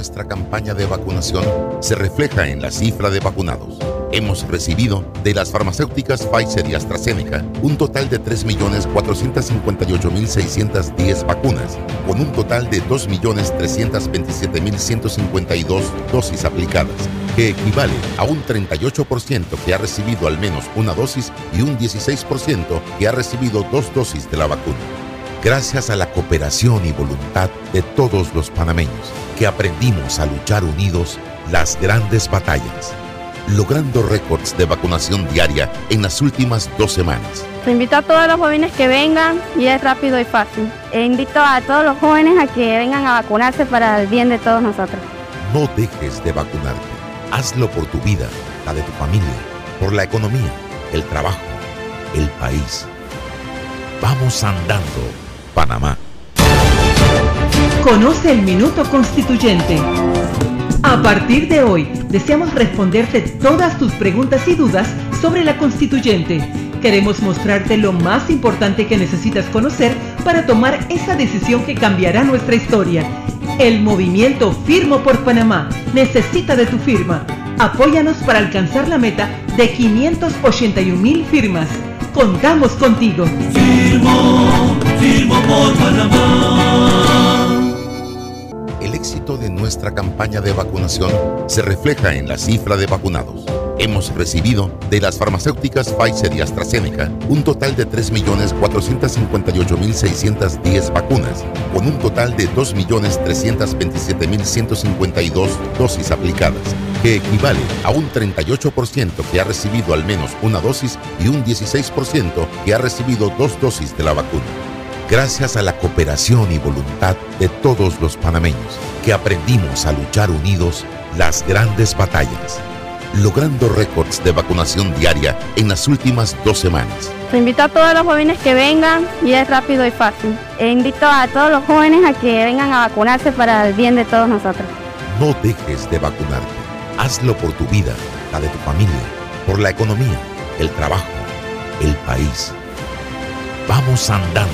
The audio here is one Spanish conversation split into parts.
Nuestra campaña de vacunación se refleja en la cifra de vacunados. Hemos recibido de las farmacéuticas Pfizer y AstraZeneca un total de 3.458.610 vacunas, con un total de 2.327.152 dosis aplicadas, que equivale a un 38% que ha recibido al menos una dosis y un 16% que ha recibido dos dosis de la vacuna. Gracias a la cooperación y voluntad de todos los panameños, que aprendimos a luchar unidos las grandes batallas logrando récords de vacunación diaria en las últimas dos semanas. invito a todos los jóvenes que vengan y es rápido y fácil. E invito a todos los jóvenes a que vengan a vacunarse para el bien de todos nosotros. No dejes de vacunarte. Hazlo por tu vida, la de tu familia, por la economía, el trabajo, el país. Vamos andando, Panamá. Conoce el Minuto Constituyente. A partir de hoy, deseamos responderte todas tus preguntas y dudas sobre la constituyente. Queremos mostrarte lo más importante que necesitas conocer para tomar esa decisión que cambiará nuestra historia. El movimiento Firmo por Panamá necesita de tu firma. Apóyanos para alcanzar la meta de 581 mil firmas. Contamos contigo. Firmo, firmo por Panamá éxito de nuestra campaña de vacunación se refleja en la cifra de vacunados. Hemos recibido de las farmacéuticas Pfizer y AstraZeneca un total de 3.458.610 vacunas, con un total de 2.327.152 dosis aplicadas, que equivale a un 38% que ha recibido al menos una dosis y un 16% que ha recibido dos dosis de la vacuna. Gracias a la cooperación y voluntad de todos los panameños, que aprendimos a luchar unidos las grandes batallas, logrando récords de vacunación diaria en las últimas dos semanas. invito a todos los jóvenes que vengan y es rápido y fácil. E invito a todos los jóvenes a que vengan a vacunarse para el bien de todos nosotros. No dejes de vacunarte. Hazlo por tu vida, la de tu familia, por la economía, el trabajo, el país. Vamos andando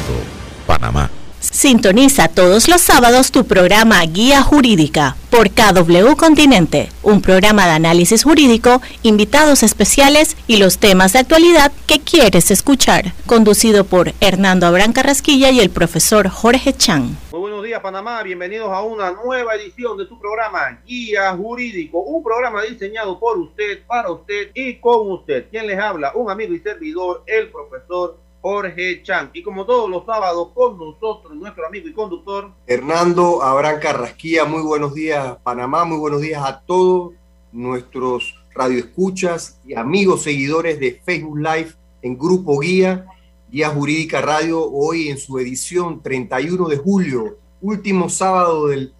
Panamá. Sintoniza todos los sábados tu programa Guía Jurídica por KW Continente, un programa de análisis jurídico, invitados especiales y los temas de actualidad que quieres escuchar, conducido por Hernando Abrán Carrasquilla y el profesor Jorge Chan. Muy buenos días Panamá, bienvenidos a una nueva edición de tu programa Guía Jurídico, un programa diseñado por usted, para usted y con usted. ¿Quién les habla? Un amigo y servidor, el profesor Jorge Chan. Y como todos los sábados, con nosotros, nuestro amigo y conductor. Hernando Abraham Carrasquía, muy buenos días Panamá, muy buenos días a todos nuestros radioescuchas y amigos seguidores de Facebook Live en Grupo Guía, Guía Jurídica Radio, hoy en su edición 31 de julio, último sábado del,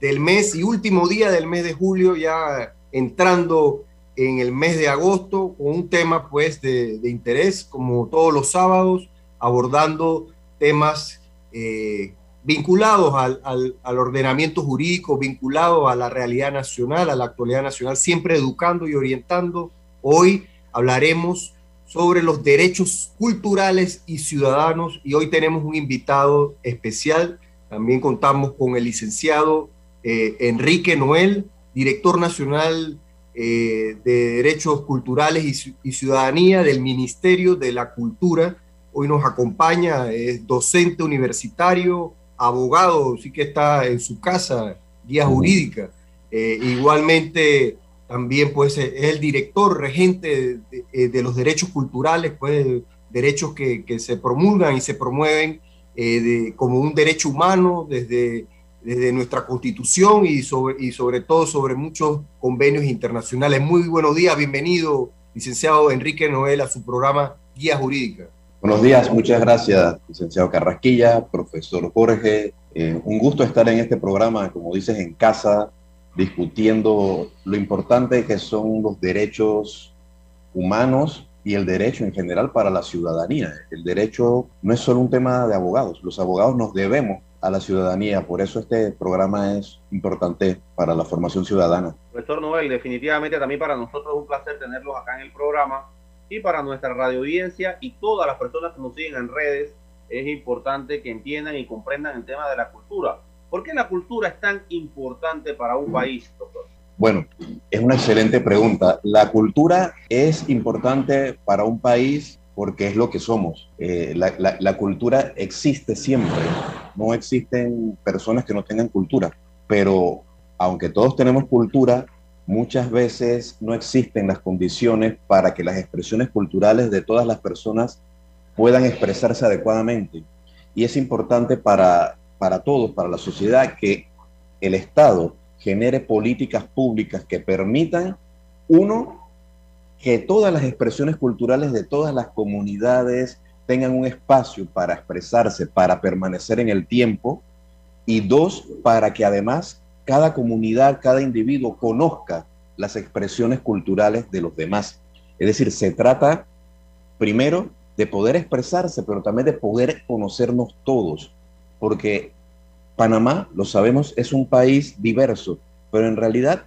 del mes y último día del mes de julio, ya entrando en el mes de agosto un tema pues de, interés, como todos los sábados, abordando temas eh, vinculados al, al, ordenamiento jurídico, vinculados a la realidad nacional, a la actualidad nacional, siempre educando y orientando. Hoy hablaremos sobre los derechos culturales y ciudadanos y hoy tenemos un invitado especial. También contamos con el licenciado eh, Enrique Noel, director nacional eh, de Derechos Culturales y, Ciudadanía del Ministerio de la Cultura. Hoy nos acompaña, es docente universitario, abogado, sí que está en su casa, guía jurídica. Eh, igualmente, también pues, es el director regente de, eh, los derechos culturales, pues, derechos que, se promulgan y se promueven como un derecho humano desde desde nuestra constitución y sobre, y sobre todo sobre muchos convenios internacionales. Muy buenos días, bienvenido, licenciado Enrique Noel, a su programa Guía Jurídica. Buenos días, muchas gracias, licenciado Carrasquilla, profesor Jorge, Eh, un gusto estar en este programa, como dices, en casa, discutiendo lo importante que son los derechos humanos y el derecho en general para la ciudadanía. El derecho no es solo un tema de abogados, los abogados nos debemos a la ciudadanía, por eso este programa es importante para la formación ciudadana. Profesor Noel, definitivamente también para nosotros es un placer tenerlos acá en el programa y para nuestra radio audiencia y todas las personas que nos siguen en redes, es importante que entiendan y comprendan el tema de la cultura. ¿Por qué la cultura es tan importante para un país, doctor? Bueno, es una excelente pregunta. La cultura es importante para un país porque es lo que somos. Eh, la, cultura existe siempre. No existen personas que no tengan cultura, pero aunque todos tenemos cultura, muchas veces no existen las condiciones para que las expresiones culturales de todas las personas puedan expresarse adecuadamente. Y es importante para, para todos, para la sociedad, que el Estado genere políticas públicas que permitan, uno, que todas las expresiones culturales de todas las comunidades tengan un espacio para expresarse, para permanecer en el tiempo, y dos, para que además cada comunidad, cada individuo conozca las expresiones culturales de los demás. Es decir, se trata primero de poder expresarse, pero también de poder conocernos todos, porque Panamá, lo sabemos, es un país diverso, pero en realidad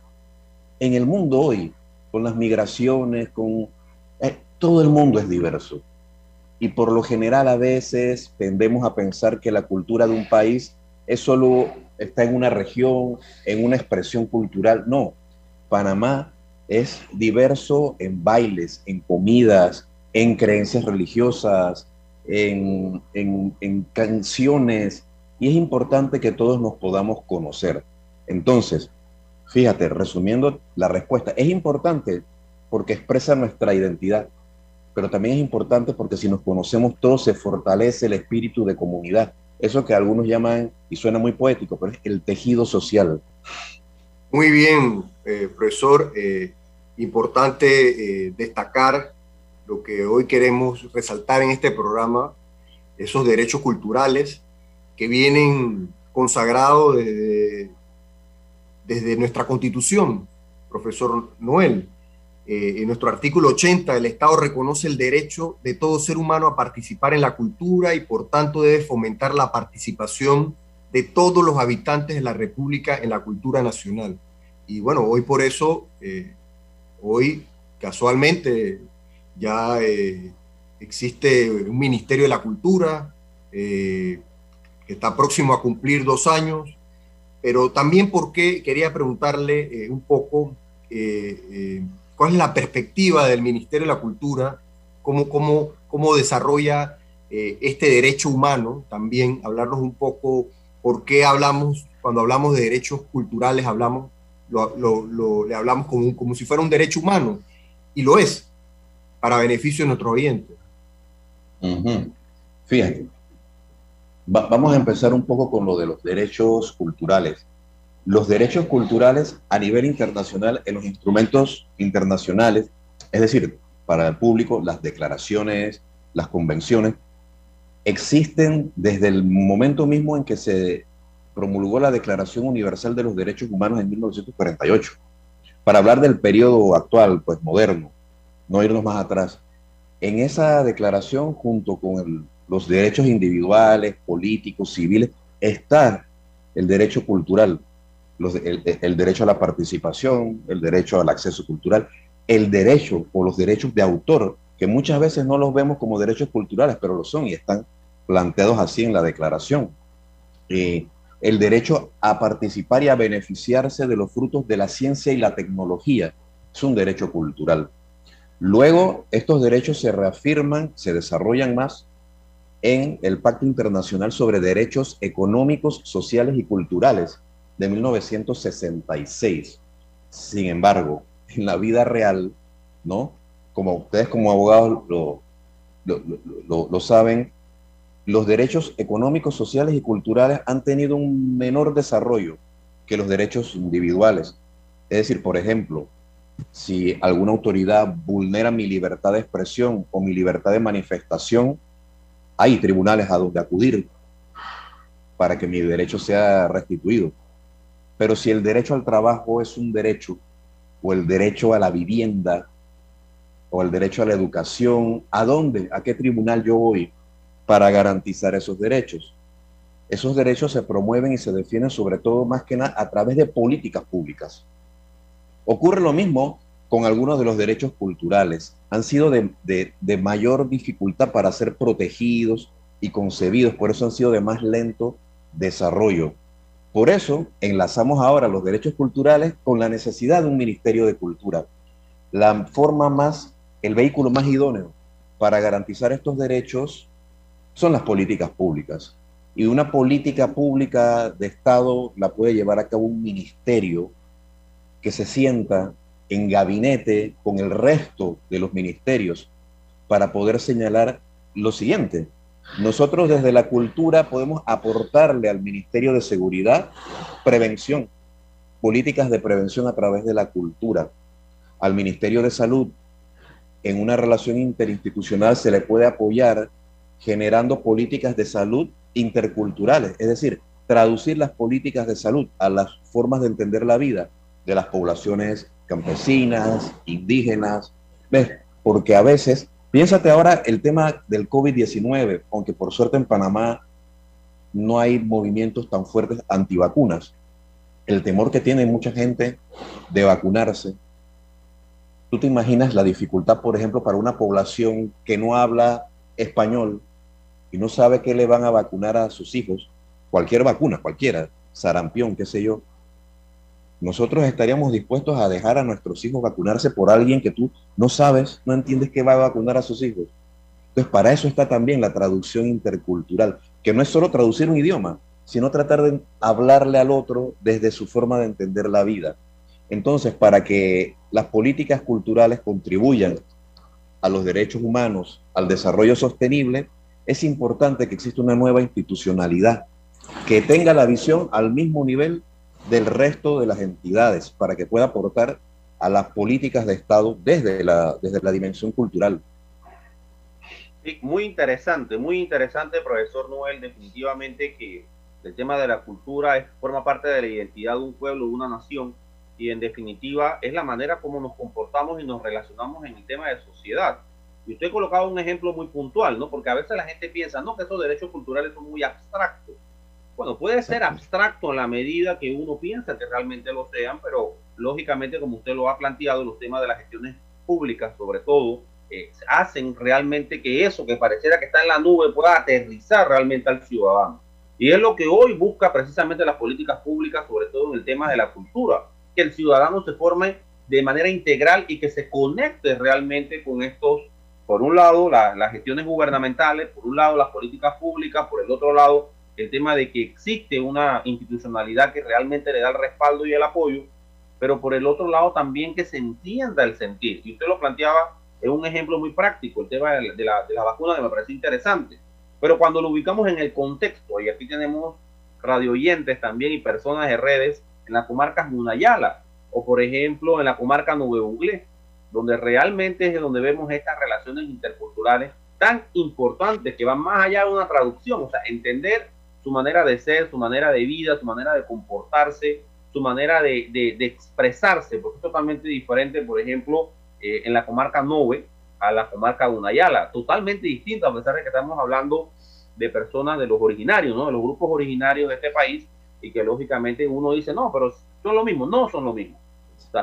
en el mundo hoy, con las migraciones, con eh, todo el mundo es diverso. Y por lo general a veces tendemos a pensar que la cultura de un país es solo está en una región, en una expresión cultural. No, Panamá es diverso en bailes, en comidas, en creencias religiosas, en, en, en canciones, y es importante que todos nos podamos conocer. Entonces, fíjate, resumiendo la respuesta, es importante porque expresa nuestra identidad, pero también es importante porque si nos conocemos todos se fortalece el espíritu de comunidad. Eso que algunos llaman, y suena muy poético, pero es el tejido social. Muy bien, eh, profesor. Eh, importante eh, destacar lo que hoy queremos resaltar en este programa, esos derechos culturales que vienen consagrados desde, desde nuestra constitución, profesor Noel. Eh, en nuestro artículo 80, el Estado reconoce el derecho de todo ser humano a participar en la cultura y por tanto debe fomentar la participación de todos los habitantes de la República en la cultura nacional. Y bueno, hoy por eso, eh, hoy casualmente ya eh, existe un Ministerio de la Cultura, que está próximo a cumplir dos años, pero también porque quería preguntarle eh, un poco eh, eh, cuál es la perspectiva del Ministerio de la Cultura, cómo, cómo, cómo desarrolla este derecho humano, también hablarnos un poco por qué hablamos, cuando hablamos de derechos culturales, hablamos, lo, le hablamos como, como si fuera un derecho humano, y lo es, para beneficio de nuestros oyentes. Fíjate, vamos a empezar un poco con lo de los derechos culturales. Los derechos culturales a nivel internacional, en los instrumentos internacionales, es decir, para el público, las declaraciones, las convenciones, existen desde el momento mismo en que se promulgó la Declaración Universal de los Derechos Humanos en 1948. Para hablar del periodo actual, pues moderno, no irnos más atrás, en esa declaración, junto con el los derechos individuales, políticos, civiles, está el derecho cultural, el, derecho a la participación, el derecho al acceso cultural, el derecho o los derechos de autor, que muchas veces no los vemos como derechos culturales, pero lo son y están planteados así en la declaración. Eh, el derecho a participar y a beneficiarse de los frutos de la ciencia y la tecnología es un derecho cultural. Luego, estos derechos se reafirman, se desarrollan más en el Pacto Internacional sobre Derechos Económicos, Sociales y Culturales de 1966. Sin embargo, en la vida real, ¿no? Como ustedes como abogados lo, lo, saben, los derechos económicos, sociales y culturales han tenido un menor desarrollo que los derechos individuales. Es decir, por ejemplo, si alguna autoridad vulnera mi libertad de expresión o mi libertad de manifestación, hay tribunales a donde acudir. para que mi derecho sea restituido. Pero si el derecho al trabajo es un derecho, o el derecho a la vivienda, o el derecho a la educación, ¿a dónde? ¿A qué tribunal yo voy para garantizar esos derechos? Esos derechos se promueven y se defienden sobre todo más que nada a través de políticas públicas. Ocurre lo mismo con algunos de los derechos culturales. Han sido de, de mayor dificultad para ser protegidos y concebidos, por eso han sido de más lento desarrollo. Por eso enlazamos ahora los derechos culturales con la necesidad de un Ministerio de Cultura. La forma más el vehículo más idóneo para garantizar estos derechos son las políticas públicas. Y una política pública de Estado la puede llevar a cabo un ministerio que se sienta en gabinete con el resto de los ministerios para poder señalar lo siguiente. Nosotros desde la cultura podemos aportarle al Ministerio de Seguridad prevención, políticas de prevención a través de la cultura, al Ministerio de Salud en una relación interinstitucional se le puede apoyar generando políticas de salud interculturales, es decir, traducir las políticas de salud a las formas de entender la vida de las poblaciones campesinas, indígenas, ¿ves? Porque a veces, piénsate ahora el tema del COVID-19, aunque por suerte en Panamá no hay movimientos tan fuertes antivacunas. El temor que tiene mucha gente de vacunarse ¿Tú te imaginas la dificultad, por ejemplo, para una población que no habla español y no sabe qué le van a vacunar a sus hijos? Cualquier vacuna, cualquiera, sarampión, qué sé yo. Nosotros estaríamos dispuestos a dejar a nuestros hijos vacunarse por alguien que tú no sabes, no entiendes qué va a vacunar a sus hijos. Entonces, para eso está también la traducción intercultural, que no es solo traducir un idioma, sino tratar de hablarle al otro desde su forma de entender la vida. Entonces, para que las políticas culturales contribuyan a los derechos humanos, al desarrollo sostenible, es importante que exista una nueva institucionalidad que tenga la visión al mismo nivel del resto de las entidades para que pueda aportar a las políticas de Estado desde la, desde la dimensión cultural. muy interesante, muy interesante, profesor Noel, definitivamente que el tema de la cultura forma parte de la identidad de un pueblo, de una nación, y en definitiva es la manera como nos comportamos y nos relacionamos en el tema de sociedad. Y usted ha colocado un ejemplo muy puntual, ¿no? Porque a veces la gente piensa, no, que esos derechos culturales son muy abstractos. Bueno, puede ser abstracto en la medida que uno piensa que realmente lo sean, pero lógicamente, como usted lo ha planteado, los temas de las gestiones públicas, sobre todo, eh, hacen realmente que eso que pareciera que está en la nube pueda aterrizar realmente al ciudadano. Y es lo que hoy busca precisamente las políticas públicas, sobre todo en el tema de la cultura que el ciudadano se forme de manera integral y que se conecte realmente con estos, por un lado, las gestiones gubernamentales, por un lado, las políticas públicas, por el otro lado, el tema de que existe una institucionalidad que realmente le da el respaldo y el apoyo, pero por el otro lado también que se entienda el sentir. Y usted lo planteaba, es un ejemplo muy práctico, el tema de la, de la vacuna que me parece interesante. Pero cuando lo ubicamos en el contexto, y aquí tenemos radio oyentes también y personas de redes, en la comarca Munayala o por ejemplo en la comarca Nueve donde realmente es donde vemos estas relaciones interculturales tan importantes que van más allá de una traducción, o sea, entender su manera de ser, su manera de vida, su manera de comportarse, su manera de, de, expresarse, porque es totalmente diferente, por ejemplo, eh, en la comarca Nove a la comarca Unayala, totalmente distinto, a pesar de que estamos hablando de personas de los originarios, ¿no? de los grupos originarios de este país, y que lógicamente uno dice, no, pero son lo mismo, no son lo mismo.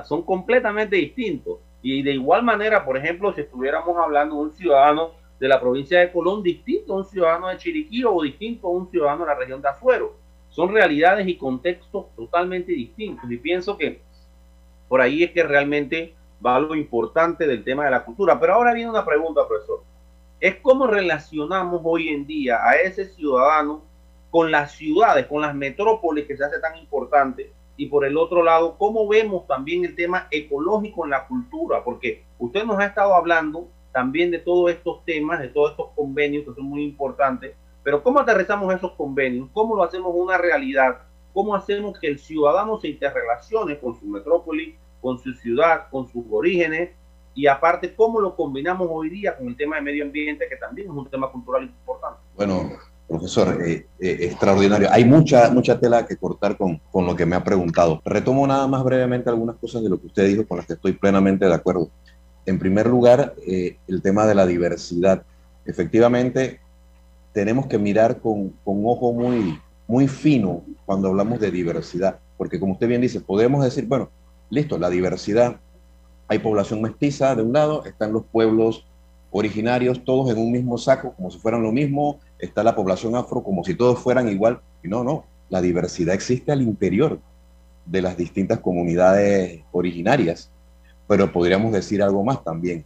Son completamente distintos. Y de igual manera, por ejemplo, si estuviéramos hablando de un ciudadano de la provincia de Colón, distinto a un ciudadano de Chiriquí o distinto a un ciudadano de la región de Azuero. Son realidades y contextos totalmente distintos. Y pienso que por ahí es que realmente va lo importante del tema de la cultura. Pero ahora viene una pregunta, profesor. Es cómo relacionamos hoy en día a ese ciudadano con las ciudades, con las metrópolis que se hace tan importante. Y por el otro lado, cómo vemos también el tema ecológico en la cultura, porque usted nos ha estado hablando también de todos estos temas, de todos estos convenios que son muy importantes, pero ¿cómo aterrizamos esos convenios? ¿Cómo lo hacemos una realidad? ¿Cómo hacemos que el ciudadano se interrelacione con su metrópoli, con su ciudad, con sus orígenes? Y aparte, ¿cómo lo combinamos hoy día con el tema de medio ambiente, que también es un tema cultural importante? Bueno, Profesor, eh, eh, extraordinario. Hay mucha, mucha tela que cortar con, con lo que me ha preguntado. Retomo nada más brevemente algunas cosas de lo que usted dijo con las que estoy plenamente de acuerdo. En primer lugar, eh, el tema de la diversidad. Efectivamente, tenemos que mirar con, con ojo muy, muy fino cuando hablamos de diversidad, porque como usted bien dice, podemos decir, bueno, listo, la diversidad, hay población mestiza de un lado, están los pueblos originarios, todos en un mismo saco, como si fueran lo mismo, está la población afro, como si todos fueran igual, no, no, la diversidad existe al interior de las distintas comunidades originarias, pero podríamos decir algo más también.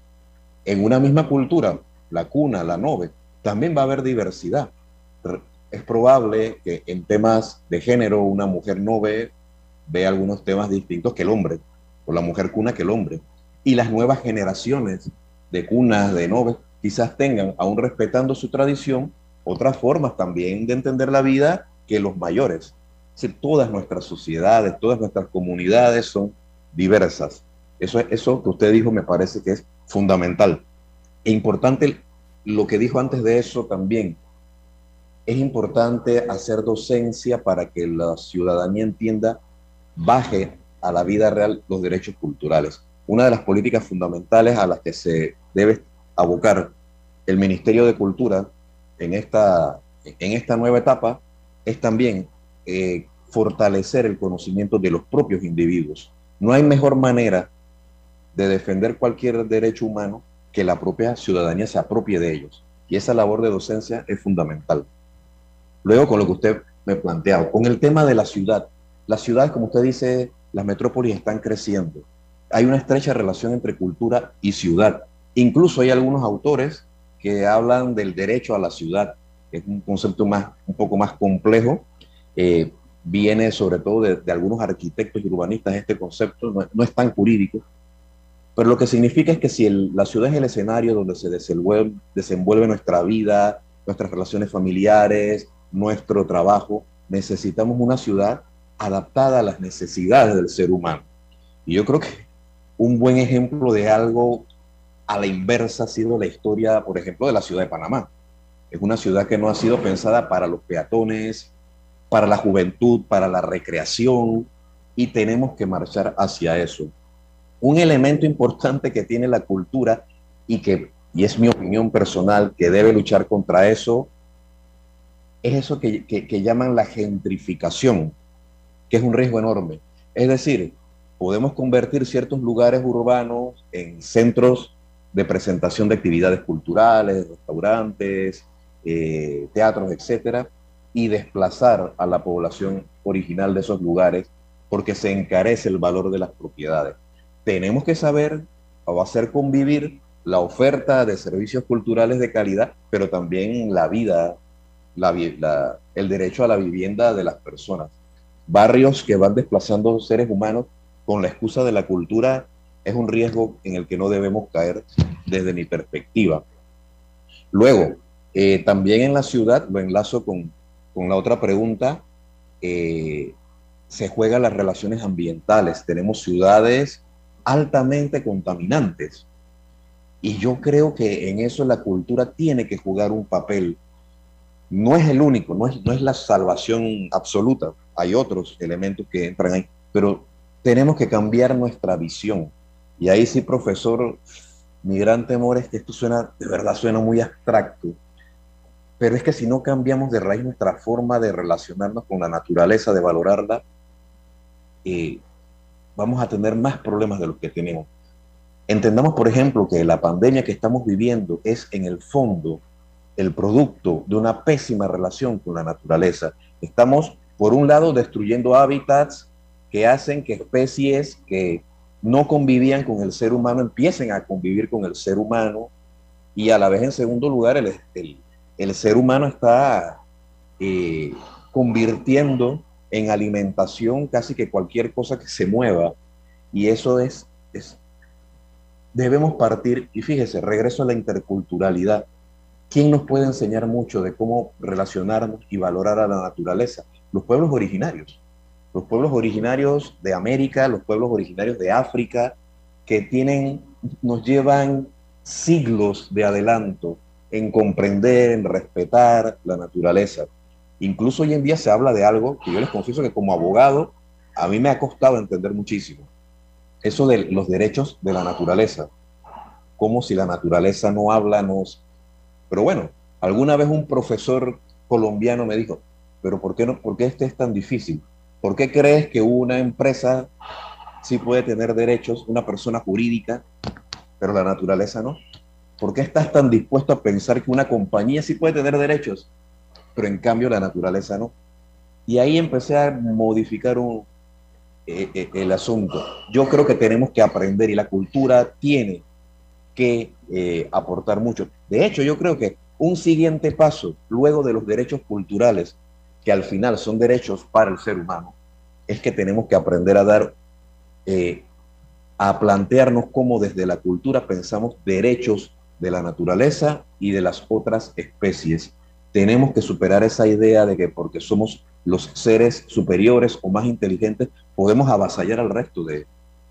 En una misma cultura, la cuna, la nove, también va a haber diversidad. Es probable que en temas de género una mujer nove ve algunos temas distintos que el hombre, o la mujer cuna que el hombre. Y las nuevas generaciones de cunas, de noves, quizás tengan, aún respetando su tradición, otras formas también de entender la vida que los mayores. Todas nuestras sociedades, todas nuestras comunidades son diversas. Eso, eso que usted dijo me parece que es fundamental. E importante lo que dijo antes de eso también. Es importante hacer docencia para que la ciudadanía entienda, baje a la vida real los derechos culturales. Una de las políticas fundamentales a las que se debe abocar el Ministerio de Cultura en esta, en esta nueva etapa es también eh, fortalecer el conocimiento de los propios individuos. No hay mejor manera de defender cualquier derecho humano que la propia ciudadanía se apropie de ellos. Y esa labor de docencia es fundamental. Luego, con lo que usted me plantea, con el tema de la ciudad. Las ciudades, como usted dice, las metrópolis están creciendo. Hay una estrecha relación entre cultura y ciudad. Incluso hay algunos autores que hablan del derecho a la ciudad, es un concepto más, un poco más complejo. Eh, viene sobre todo de, algunos arquitectos y urbanistas este concepto, no, es tan jurídico, pero lo que significa es que si la ciudad es el escenario donde se desenvuelve, desenvuelve nuestra vida, nuestras relaciones familiares, nuestro trabajo, necesitamos una ciudad adaptada a las necesidades del ser humano. Y yo creo que un buen ejemplo de algo a la inversa ha sido la historia, por ejemplo, de la ciudad de Panamá. Es una ciudad que no ha sido pensada para los peatones, para la juventud, para la recreación, y tenemos que marchar hacia eso. Un elemento importante que tiene la cultura y que, y es mi opinión personal, que debe luchar contra eso, es eso que, que llaman la gentrificación, que es un riesgo enorme. Es decir, podemos convertir ciertos lugares urbanos en centros de presentación de actividades culturales, restaurantes, eh, teatros, etcétera, y desplazar a la población original de esos lugares porque se encarece el valor de las propiedades. Tenemos que saber o hacer convivir la oferta de servicios culturales de calidad, pero también la vida, la, el derecho a la vivienda de las personas. Barrios que van desplazando seres humanos con la excusa de la cultura es un riesgo en el que no debemos caer desde mi perspectiva. Luego, eh, también en la ciudad, lo enlazo con, la otra pregunta, eh, se juegan las relaciones ambientales. Tenemos ciudades altamente contaminantes. Y yo creo que en eso la cultura tiene que jugar un papel. No es el único, no es, no es la salvación absoluta. Hay otros elementos que entran ahí, pero tenemos que cambiar nuestra visión. Y ahí sí, profesor, mi gran temor es que esto suena, de verdad suena muy abstracto, pero es que si no cambiamos de raíz nuestra forma de relacionarnos con la naturaleza, de valorarla, eh, vamos a tener más problemas de los que tenemos. Entendamos, por ejemplo, que la pandemia que estamos viviendo es en el fondo el producto de una pésima relación con la naturaleza. Estamos, por un lado, destruyendo hábitats que hacen que especies que no convivían con el ser humano, empiecen a convivir con el ser humano y a la vez en segundo lugar el, el, ser humano está eh, convirtiendo en alimentación casi que cualquier cosa que se mueva y eso es, es debemos partir y fíjese, regreso a la interculturalidad. ¿Quién nos puede enseñar mucho de cómo relacionarnos y valorar a la naturaleza? Los pueblos originarios los pueblos originarios de América, los pueblos originarios de África, que tienen, nos llevan siglos de adelanto en comprender, en respetar la naturaleza. Incluso hoy en día se habla de algo que yo les confieso que como abogado a mí me ha costado entender muchísimo. Eso de los derechos de la naturaleza. Como si la naturaleza no habla, nos... Pero bueno, alguna vez un profesor colombiano me dijo, pero ¿por qué, no, ¿por qué este es tan difícil? ¿Por qué crees que una empresa sí puede tener derechos, una persona jurídica, pero la naturaleza no? ¿Por qué estás tan dispuesto a pensar que una compañía sí puede tener derechos, pero en cambio la naturaleza no? Y ahí empecé a modificar un, eh, eh, el asunto. Yo creo que tenemos que aprender y la cultura tiene que eh, aportar mucho. De hecho, yo creo que un siguiente paso, luego de los derechos culturales, que al final son derechos para el ser humano, es que tenemos que aprender a dar, a plantearnos cómo desde la cultura pensamos derechos de la naturaleza y de las otras especies. Tenemos que superar esa idea de que porque somos los seres superiores o más inteligentes, podemos avasallar al resto de,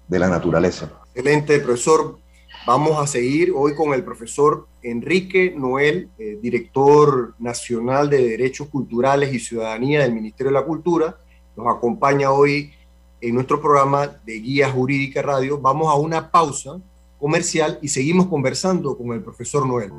la naturaleza. Excelente, profesor. Vamos a seguir hoy con el profesor Enrique Noel, eh, director nacional de Derechos Culturales y Ciudadanía del Ministerio de la Cultura. Nos acompaña hoy en nuestro programa de Guía Jurídica Radio. Vamos a una pausa comercial y seguimos conversando con el profesor Noel.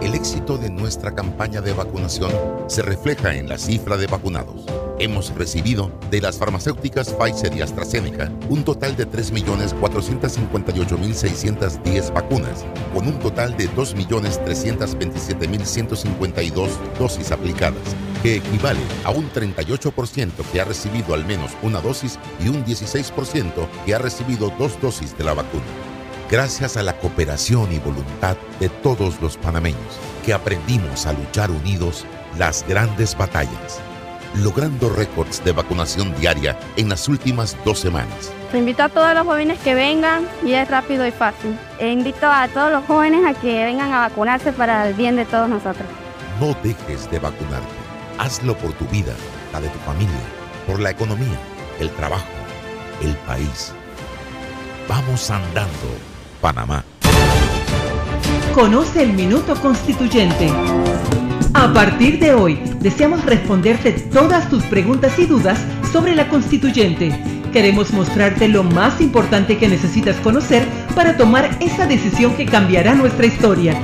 El éxito de nuestra campaña de vacunación se refleja en la cifra de vacunados. Hemos recibido de las farmacéuticas Pfizer y AstraZeneca un total de 3.458.610 vacunas, con un total de 2.327.152 dosis aplicadas, que equivale a un 38% que ha recibido al menos una dosis y un 16% que ha recibido dos dosis de la vacuna gracias a la cooperación y voluntad de todos los panameños que aprendimos a luchar unidos las grandes batallas, logrando récords de vacunación diaria en las últimas dos semanas. invito a todos los jóvenes que vengan y es rápido y fácil. E invito a todos los jóvenes a que vengan a vacunarse para el bien de todos nosotros. No dejes de vacunarte. Hazlo por tu vida, la de tu familia, por la economía, el trabajo, el país. Vamos andando Panamá. Conoce el Minuto Constituyente. A partir de hoy, deseamos responderte todas tus preguntas y dudas sobre la constituyente. Queremos mostrarte lo más importante que necesitas conocer para tomar esa decisión que cambiará nuestra historia.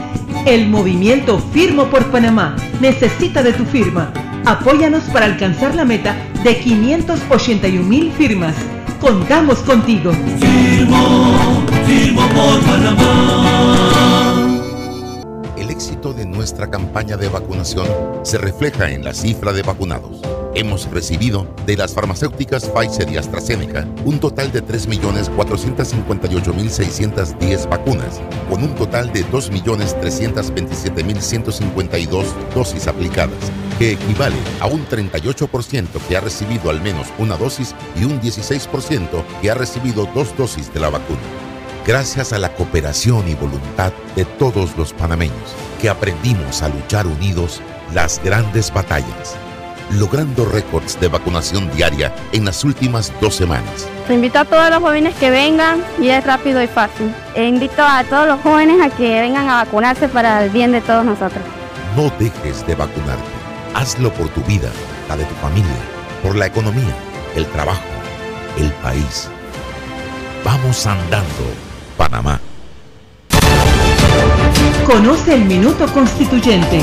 El movimiento Firmo por Panamá necesita de tu firma. Apóyanos para alcanzar la meta de 581 mil firmas. Contamos contigo. Firmo, firmo por Panamá. El éxito de nuestra campaña de vacunación se refleja en la cifra de vacunados hemos recibido de las farmacéuticas Pfizer y AstraZeneca un total de 3.458.610 vacunas, con un total de 2.327.152 dosis aplicadas, que equivale a un 38% que ha recibido al menos una dosis y un 16% que ha recibido dos dosis de la vacuna. Gracias a la cooperación y voluntad de todos los panameños, que aprendimos a luchar unidos las grandes batallas logrando récords de vacunación diaria en las últimas dos semanas. invito a todos los jóvenes que vengan y es rápido y fácil. E invito a todos los jóvenes a que vengan a vacunarse para el bien de todos nosotros. No dejes de vacunarte. Hazlo por tu vida, la de tu familia, por la economía, el trabajo, el país. Vamos andando, Panamá. Conoce el Minuto Constituyente.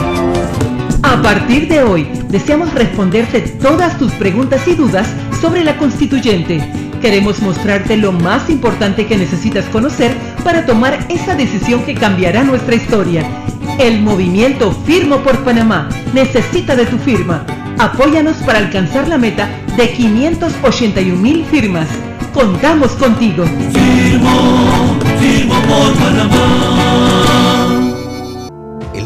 A partir de hoy, deseamos responderte todas tus preguntas y dudas sobre la constituyente. Queremos mostrarte lo más importante que necesitas conocer para tomar esa decisión que cambiará nuestra historia. El movimiento Firmo por Panamá necesita de tu firma. Apóyanos para alcanzar la meta de 581 mil firmas. Contamos contigo. Firmo, firmo por Panamá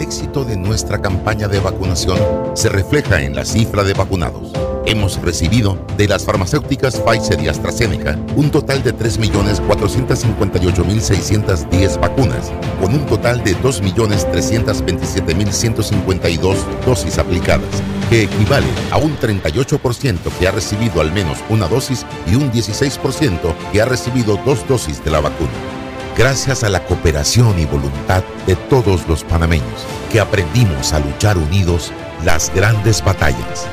éxito de nuestra campaña de vacunación se refleja en la cifra de vacunados. Hemos recibido de las farmacéuticas Pfizer y AstraZeneca un total de 3.458.610 vacunas, con un total de 2.327.152 dosis aplicadas, que equivale a un 38% que ha recibido al menos una dosis y un 16% que ha recibido dos dosis de la vacuna. Gracias a la cooperación y voluntad de todos los panameños que aprendimos a luchar unidos las grandes batallas,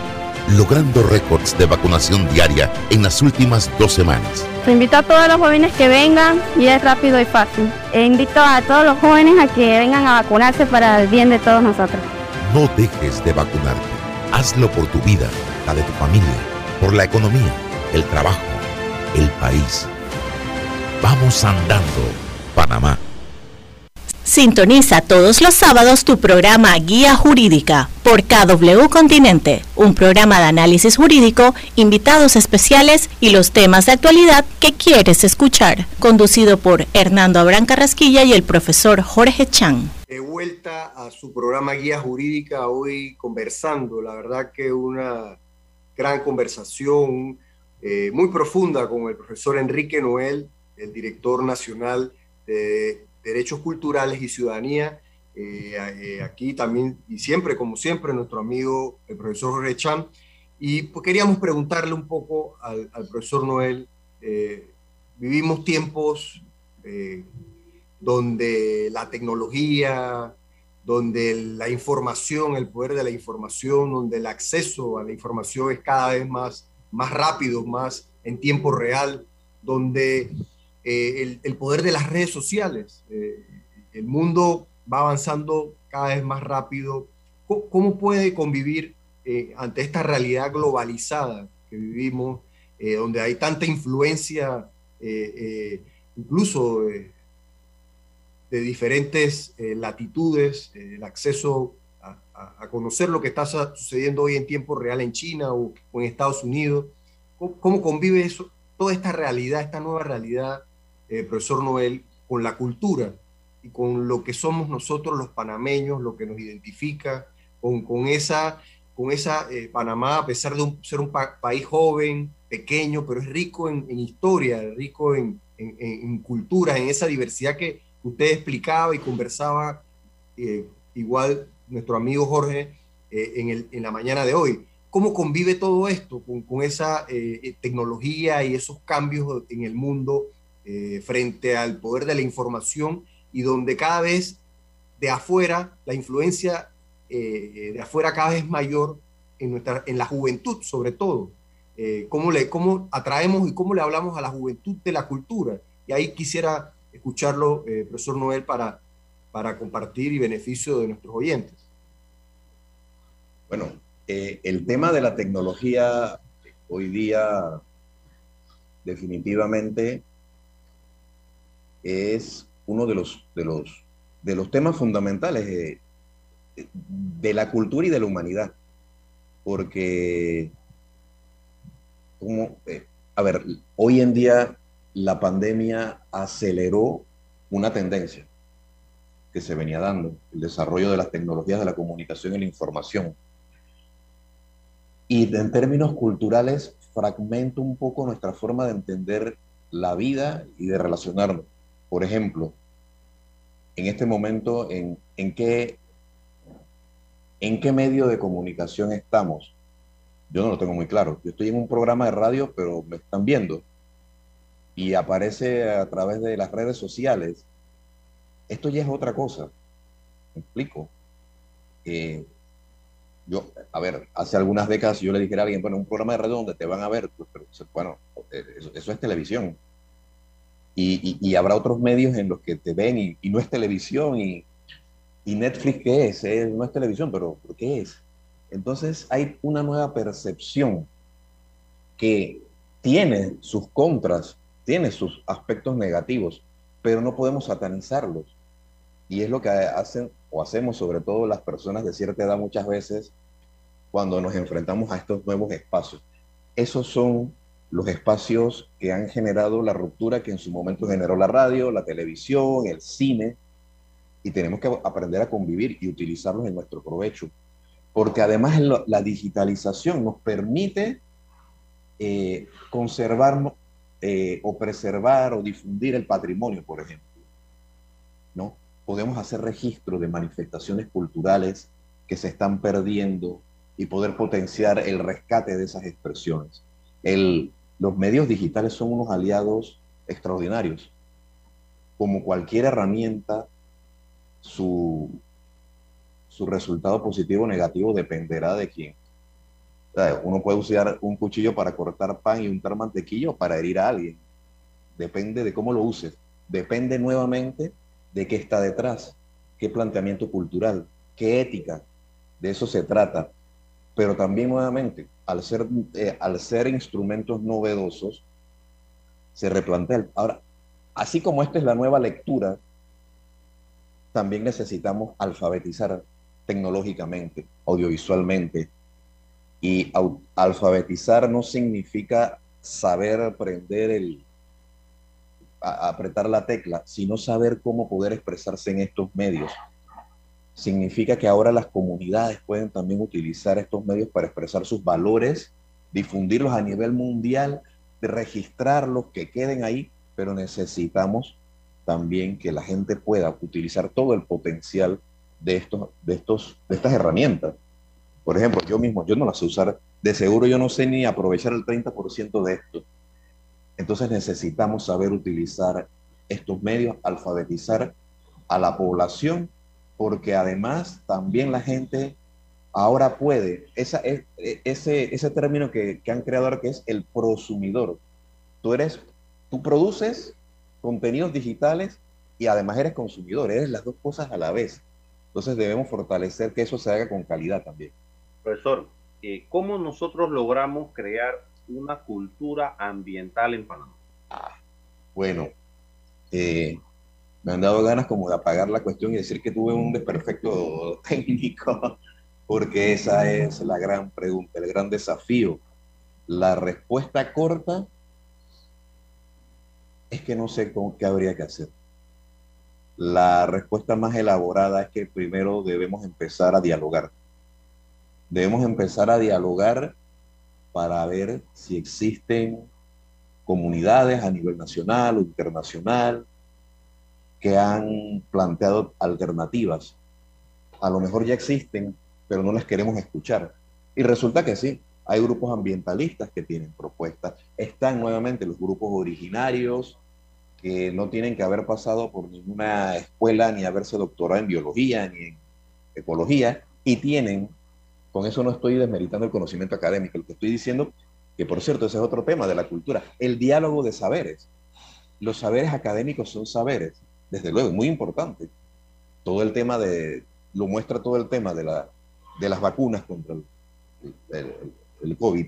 logrando récords de vacunación diaria en las últimas dos semanas. invito a todos los jóvenes que vengan y es rápido y fácil. E invito a todos los jóvenes a que vengan a vacunarse para el bien de todos nosotros. No dejes de vacunarte. Hazlo por tu vida, la de tu familia, por la economía, el trabajo, el país. Vamos andando Panamá. Sintoniza todos los sábados tu programa Guía Jurídica por KW Continente, un programa de análisis jurídico, invitados especiales y los temas de actualidad que quieres escuchar, conducido por Hernando Abrán Carrasquilla y el profesor Jorge Chan. De vuelta a su programa Guía Jurídica, hoy conversando, la verdad que una gran conversación eh, muy profunda con el profesor Enrique Noel, el director nacional de Derechos Culturales y Ciudadanía. Eh, eh, aquí también, y siempre, como siempre, nuestro amigo el profesor Jorge. Y pues queríamos preguntarle un poco al, profesor Noel. Eh, vivimos tiempos donde la tecnología, donde la información, el poder de la información, donde el acceso a la información es cada vez más, más rápido, más en tiempo real, donde eh, el, poder de las redes sociales. Eh, el mundo va avanzando cada vez más rápido. ¿Cómo, puede convivir eh, ante esta realidad globalizada que vivimos, donde hay tanta influencia, incluso de diferentes latitudes, el acceso a, conocer lo que está sucediendo hoy en tiempo real en China o, en Estados Unidos? ¿Cómo, ¿Cómo, convive eso, toda esta realidad, esta nueva realidad eh, profesor Noel, con la cultura y con lo que somos nosotros los panameños, lo que nos identifica, con, esa, con esa eh, Panamá, a pesar de ser un país joven, pequeño, pero es rico en, historia, rico en, en, en, cultura, en esa diversidad que usted explicaba y conversaba, eh, igual nuestro amigo Jorge, en, la mañana de hoy. ¿Cómo convive todo esto con esa tecnología y esos cambios en el mundo eh, frente al poder de la información y donde cada vez de afuera, la influencia eh, eh, de afuera cada vez mayor en, nuestra, en la juventud sobre todo. cómo, le, cómo atraemos y cómo le hablamos a la juventud de la cultura. Y ahí quisiera escucharlo, profesor Noel, para, para compartir y beneficio de nuestros oyentes. Bueno, el tema de la tecnología hoy día definitivamente es uno de los, de los, de los temas fundamentales de, de la cultura y de la humanidad. Porque, como, eh, a ver, hoy en día la pandemia aceleró una tendencia que se venía dando, el desarrollo de las tecnologías de la comunicación y la información. Y en términos culturales, fragmenta un poco nuestra forma de entender la vida y de relacionarnos. Por ejemplo, en este momento, ¿en, qué, ¿en qué medio de comunicación estamos? Yo no lo tengo muy claro. Yo estoy en un programa de radio, pero me están viendo. Y aparece a través de las redes sociales. Esto ya es otra cosa. ¿Me explico? Eh, yo, a ver, hace algunas décadas yo le dije a alguien, bueno, un programa de radio donde te van a ver, pues, pero, bueno, eh, eso es televisión y, habrá otros medios en los que te ven y, no es televisión y, Netflix qué es, no es televisión, pero ¿qué es? Entonces hay una nueva percepción que tiene sus contras, tiene sus aspectos negativos, pero no podemos satanizarlos. Y es lo que hacen o hacemos sobre todo las personas de cierta edad muchas veces cuando nos enfrentamos a estos nuevos espacios. Esos son los espacios que han generado la ruptura que en su momento generó la radio, la televisión, el cine, y tenemos que aprender a convivir y utilizarlos en nuestro provecho. Porque además la digitalización nos permite eh, conservar eh, o preservar o difundir el patrimonio, por ejemplo. ¿no? Podemos hacer registro de manifestaciones culturales que se están perdiendo y poder potenciar el rescate de esas expresiones. El, los medios digitales son unos aliados extraordinarios. como cualquier herramienta, su, su resultado positivo o negativo dependerá de quién. uno puede usar un cuchillo para cortar pan y untar mantequilla para herir a alguien. Depende de cómo lo uses. Depende nuevamente de qué está detrás, qué planteamiento cultural, qué ética. De eso se trata. Pero también nuevamente, al ser, eh, al ser instrumentos novedosos, se replantea. Ahora, así como esta es la nueva lectura, también necesitamos alfabetizar tecnológicamente, audiovisualmente. Y alfabetizar no significa saber aprender el, apretar la tecla, sino saber cómo poder expresarse en estos medios. Significa que ahora las comunidades pueden también utilizar estos medios para expresar sus valores, difundirlos a nivel mundial, registrarlos, que queden ahí, pero necesitamos también que la gente pueda utilizar todo el potencial de, estos, de, estos, de estas herramientas. Por ejemplo, yo mismo, yo no las sé usar, de seguro yo no sé ni aprovechar el 30% de esto. Entonces necesitamos saber utilizar estos medios, alfabetizar a la población, porque además también la gente ahora puede, esa, e, e, ese, ese término que, que han creado ahora que es el prosumidor. Tú eres, tú produces contenidos digitales y además eres consumidor, eres las dos cosas a la vez. Entonces debemos fortalecer que eso se haga con calidad también. Profesor, eh, ¿cómo nosotros logramos crear una cultura ambiental en Panamá? Ah, bueno, eh, me han dado ganas como de apagar la cuestión y decir que tuve un desperfecto técnico, porque esa es la gran pregunta, el gran desafío. La respuesta corta es que no sé qué habría que hacer. La respuesta más elaborada es que primero debemos empezar a dialogar. Debemos empezar a dialogar para ver si existen comunidades a nivel nacional o internacional que han planteado alternativas. A lo mejor ya existen, pero no las queremos escuchar. Y resulta que sí, hay grupos ambientalistas que tienen propuestas. Están nuevamente los grupos originarios, que no tienen que haber pasado por ninguna escuela ni haberse doctorado en biología ni en ecología y tienen, con eso no estoy desmeritando el conocimiento académico, lo que estoy diciendo, que por cierto ese es otro tema de la cultura, el diálogo de saberes. Los saberes académicos son saberes, desde luego, muy importante. Todo el tema de, lo muestra todo el tema de, la, de las vacunas contra el COVID,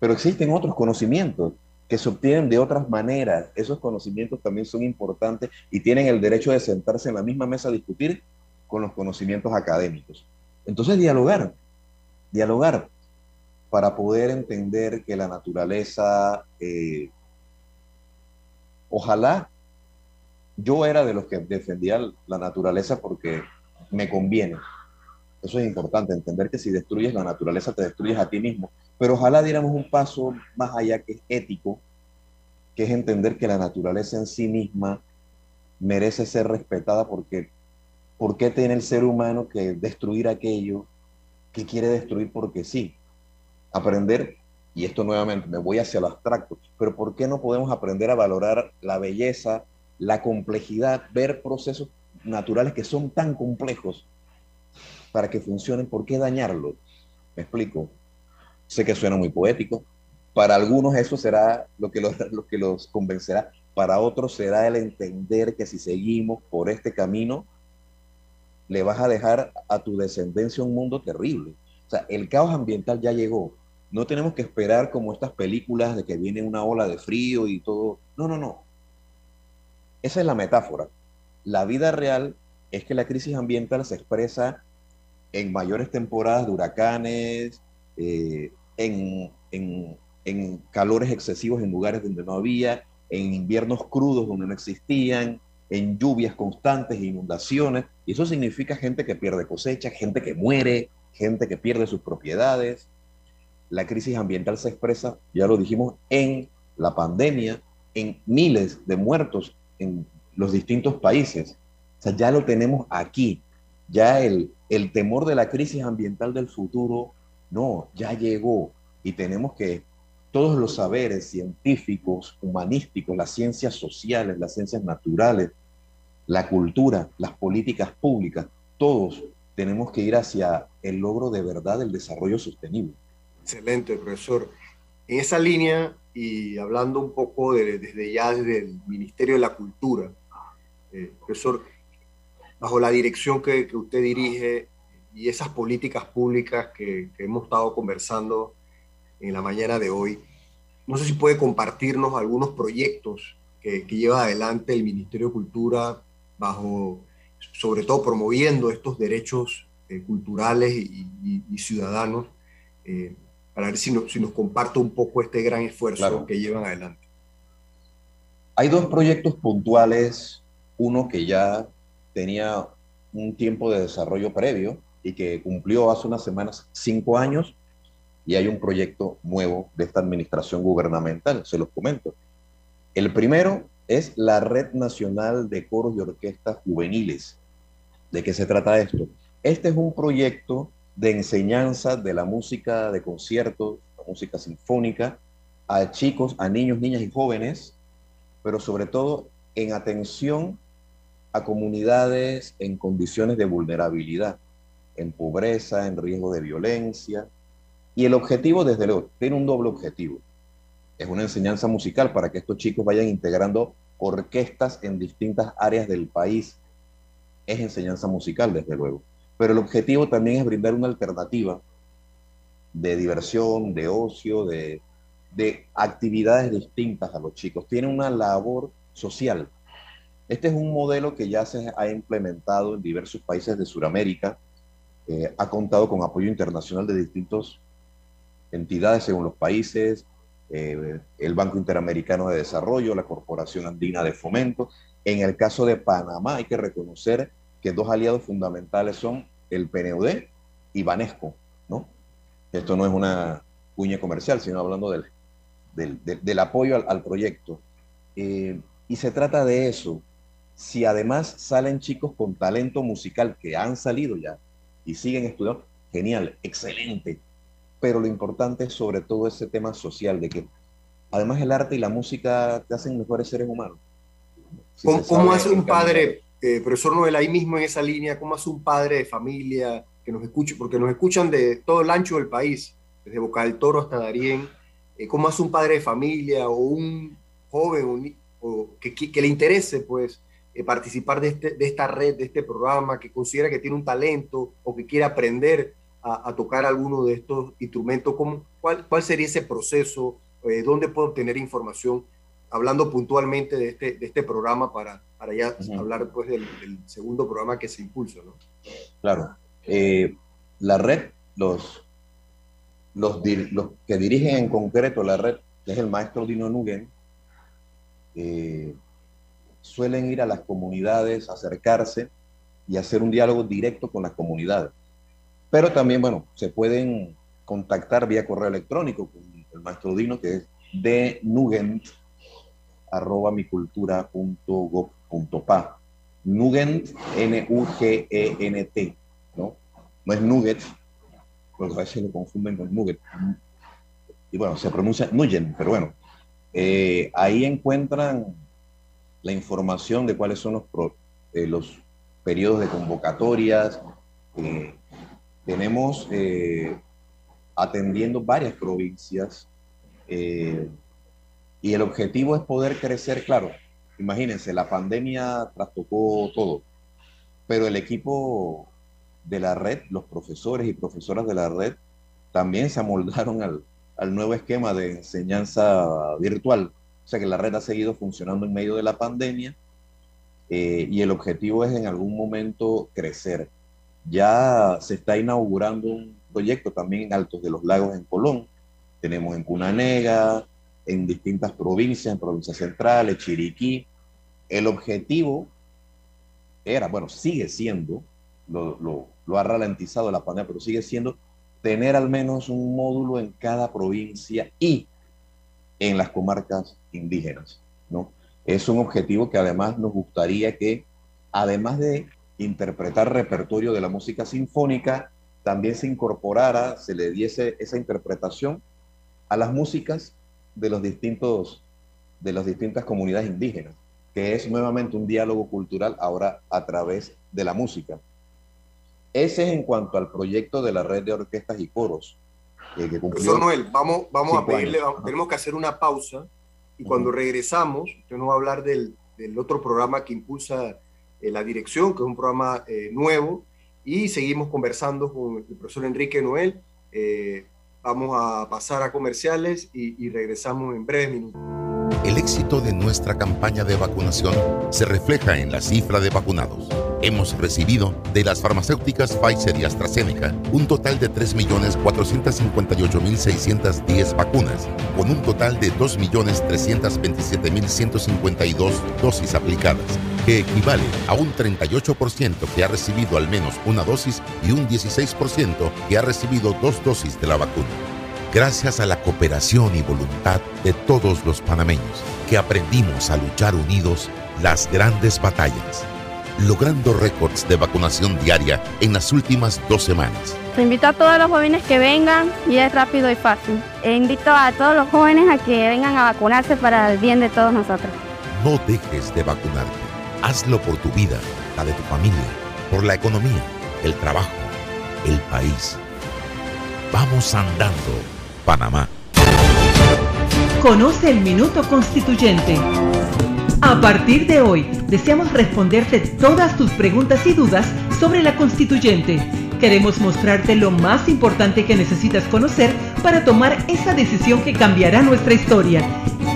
pero existen otros conocimientos que se obtienen de otras maneras. Esos conocimientos también son importantes y tienen el derecho de sentarse en la misma mesa a discutir con los conocimientos académicos. Entonces, dialogar, dialogar para poder entender que la naturaleza, eh, ojalá, yo era de los que defendía la naturaleza porque me conviene. Eso es importante, entender que si destruyes la naturaleza te destruyes a ti mismo. Pero ojalá diéramos un paso más allá que es ético, que es entender que la naturaleza en sí misma merece ser respetada porque ¿por qué tiene el ser humano que destruir aquello que quiere destruir porque sí? Aprender, y esto nuevamente me voy hacia lo abstracto, pero ¿por qué no podemos aprender a valorar la belleza, la complejidad, ver procesos naturales que son tan complejos para que funcionen? ¿Por qué dañarlo? Me explico. Sé que suena muy poético. Para algunos eso será lo que los, lo que los convencerá. Para otros será el entender que si seguimos por este camino, le vas a dejar a tu descendencia un mundo terrible. O sea, el caos ambiental ya llegó. No tenemos que esperar como estas películas de que viene una ola de frío y todo. No, no, no. Esa es la metáfora. La vida real es que la crisis ambiental se expresa en mayores temporadas de huracanes, eh, en, en calores excesivos en lugares donde no había, en inviernos crudos donde no existían, en lluvias constantes e inundaciones. Y eso significa gente que pierde cosecha, gente que muere, gente que pierde sus propiedades. La crisis ambiental se expresa, ya lo dijimos, en la pandemia, en miles de muertos en los distintos países. O sea, ya lo tenemos aquí. Ya el, el temor de la crisis ambiental del futuro, no, ya llegó. Y tenemos que todos los saberes científicos, humanísticos, las ciencias sociales, las ciencias naturales, la cultura, las políticas públicas, todos tenemos que ir hacia el logro de verdad del desarrollo sostenible. Excelente, profesor. En esa línea, y hablando un poco desde ya desde el Ministerio de la Cultura, eh, profesor, bajo la dirección que, usted dirige y esas políticas públicas que, que, hemos estado conversando en la mañana de hoy, no sé si puede compartirnos algunos proyectos que, lleva adelante el Ministerio de Cultura bajo, sobre todo promoviendo estos derechos eh, culturales y ciudadanos, eh, para ver si, no, si, nos comparte un poco este gran esfuerzo claro. que llevan adelante. Hay dos proyectos puntuales, uno que ya tenía un tiempo de desarrollo previo y que cumplió hace unas semanas cinco años, y hay un proyecto nuevo de esta administración gubernamental, se los comento. El primero es la Red Nacional de Coros y Orquestas Juveniles. ¿De qué se trata esto? Este es un proyecto de enseñanza de la música de concierto, la música sinfónica, a chicos, a niños, niñas y jóvenes, pero sobre todo en atención a comunidades en condiciones de vulnerabilidad, en pobreza, en riesgo de violencia. Y el objetivo, desde luego, tiene un doble objetivo. Es una enseñanza musical para que estos chicos vayan integrando orquestas en distintas áreas del país. Es enseñanza musical, desde luego. Pero el objetivo también es brindar una alternativa de diversión, de ocio, de, de actividades distintas a los chicos. Tiene una labor social este es un modelo que ya se ha implementado en diversos países de Sudamérica, eh, ha contado con apoyo internacional de distintas entidades según los países, eh, el Banco Interamericano de Desarrollo, la Corporación Andina de Fomento. En el caso de Panamá hay que reconocer que dos aliados fundamentales son el PNUD y Banesco, ¿no? Esto no es una cuña comercial, sino hablando del, del, del, del apoyo al, al proyecto. Eh, y se trata de eso, si además salen chicos con talento musical que han salido ya y siguen estudiando, genial, excelente. Pero lo importante es sobre todo ese tema social, de que además el arte y la música te hacen mejores seres humanos. Si ¿Cómo, ¿cómo hace un padre, eh, profesor Noel, ahí mismo en esa línea, cómo hace un padre de familia que nos escuche, porque nos escuchan de todo el ancho del país, desde Boca del Toro hasta Darién, eh, cómo hace un padre de familia o un joven o que, le interese, pues, eh, participar de, este, de, esta red, de este programa, que considera que tiene un talento o que quiere aprender a, tocar alguno de estos instrumentos, ¿cómo, cuál, ¿cuál sería ese proceso? Eh, ¿Dónde puedo obtener información? Hablando puntualmente de este, de este programa para, para ya uh -huh. hablar pues, del, del, segundo programa que se impulsa. ¿no? Claro. Eh, la red, los, los, los, que dirigen en concreto la red, que es el maestro Dino Nugen, eh, suelen ir a las comunidades, acercarse y hacer un diálogo directo con las comunidades. Pero también, bueno, se pueden contactar vía correo electrónico con el maestro Dino, que es denugent arroba micultura.gov.pa. Nugent, N-U-G-E-N-T, ¿no? No es Nugget, porque a veces lo confunden con Nugget. Y bueno, se pronuncia Nugent, pero bueno, eh, ahí encuentran la información de cuáles son los, pro, eh, los periodos de convocatorias. Eh, tenemos eh, atendiendo varias provincias eh, y el objetivo es poder crecer, claro, imagínense, la pandemia trastocó todo, pero el equipo de la red, los profesores y profesoras de la red, también se amoldaron al, al nuevo esquema de enseñanza virtual o sea que la red ha seguido funcionando en medio de la pandemia eh, y el objetivo es en algún momento crecer. Ya se está inaugurando un proyecto también en Altos de los Lagos en Colón. Tenemos en Cunanega, en distintas provincias, en provincias centrales, Chiriquí. El objetivo era, bueno, sigue siendo, lo, lo, lo ha ralentizado la pandemia, pero sigue siendo tener al menos un módulo en cada provincia y en las comarcas indígenas. ¿no? Es un objetivo que además nos gustaría que, además de interpretar repertorio de la música sinfónica, también se incorporara, se le diese esa interpretación a las músicas de los distintos de las distintas comunidades indígenas. que es nuevamente un diálogo cultural ahora a través de la música. Ese es en cuanto al proyecto de la red de orquestas y coros. Eh, que cumplió Noel, vamos, vamos a pedirle, tenemos que hacer una pausa y cuando regresamos, usted nos va a hablar del, del otro programa que impulsa eh, la dirección, que es un programa eh, nuevo, y seguimos conversando con el profesor Enrique Noel. Eh, vamos a pasar a comerciales y, y regresamos en breves minutos. El éxito de nuestra campaña de vacunación se refleja en la cifra de vacunados. Hemos recibido de las farmacéuticas Pfizer y AstraZeneca un total de 3.458.610 vacunas, con un total de 2.327.152 dosis aplicadas, que equivale a un 38% que ha recibido al menos una dosis y un 16% que ha recibido dos dosis de la vacuna gracias a la cooperación y voluntad de todos los panameños, que aprendimos a luchar unidos las grandes batallas, logrando récords de vacunación diaria en las últimas dos semanas. Invito a todos los jóvenes que vengan y es rápido y fácil. E invito a todos los jóvenes a que vengan a vacunarse para el bien de todos nosotros. No dejes de vacunarte. Hazlo por tu vida, la de tu familia, por la economía, el trabajo, el país. Vamos andando Panamá. Conoce el Minuto Constituyente. A partir de hoy, deseamos responderte todas tus preguntas y dudas sobre la constituyente. Queremos mostrarte lo más importante que necesitas conocer para tomar esa decisión que cambiará nuestra historia.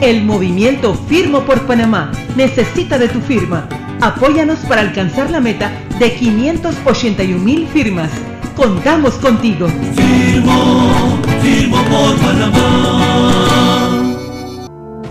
El movimiento Firmo por Panamá necesita de tu firma. Apóyanos para alcanzar la meta de 581 mil firmas. Contamos contigo. Firmo.